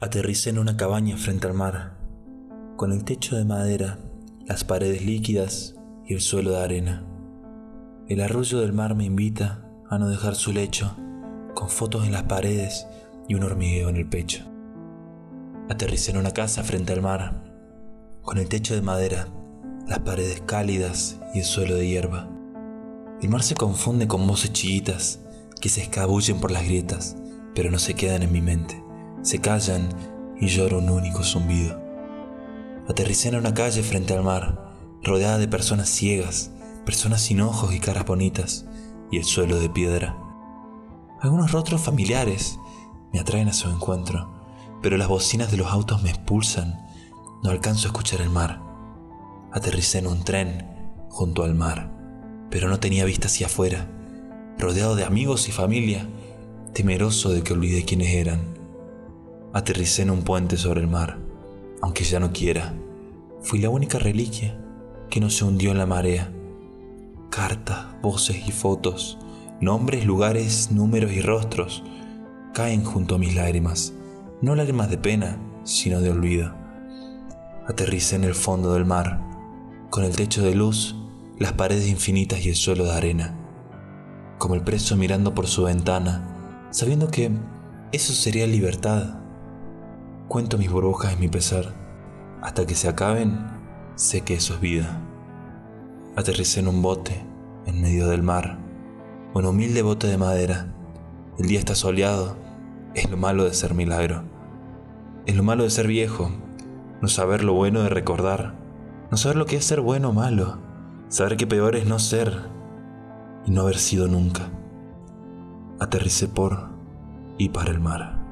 Aterricé en una cabaña frente al mar, con el techo de madera, las paredes líquidas y el suelo de arena. El arrullo del mar me invita a no dejar su lecho, con fotos en las paredes y un hormigueo en el pecho. Aterricé en una casa frente al mar, con el techo de madera, las paredes cálidas y el suelo de hierba. El mar se confunde con voces chiquitas que se escabullen por las grietas, pero no se quedan en mi mente se callan y lloro un único zumbido. Aterricé en una calle frente al mar, rodeada de personas ciegas, personas sin ojos y caras bonitas, y el suelo de piedra. Algunos rostros familiares me atraen a su encuentro, pero las bocinas de los autos me expulsan. No alcanzo a escuchar el mar. Aterricé en un tren junto al mar, pero no tenía vista hacia afuera, rodeado de amigos y familia, temeroso de que olvide quiénes eran. Aterricé en un puente sobre el mar, aunque ya no quiera. Fui la única reliquia que no se hundió en la marea. Cartas, voces y fotos, nombres, lugares, números y rostros caen junto a mis lágrimas, no lágrimas de pena, sino de olvido. Aterricé en el fondo del mar, con el techo de luz, las paredes infinitas y el suelo de arena, como el preso mirando por su ventana, sabiendo que eso sería libertad Cuento mis burbujas y mi pesar. Hasta que se acaben, sé que eso es vida. Aterricé en un bote, en medio del mar, un humilde bote de madera. El día está soleado, es lo malo de ser milagro. Es lo malo de ser viejo, no saber lo bueno de recordar, no saber lo que es ser bueno o malo, saber que peor es no ser y no haber sido nunca. Aterricé por y para el mar.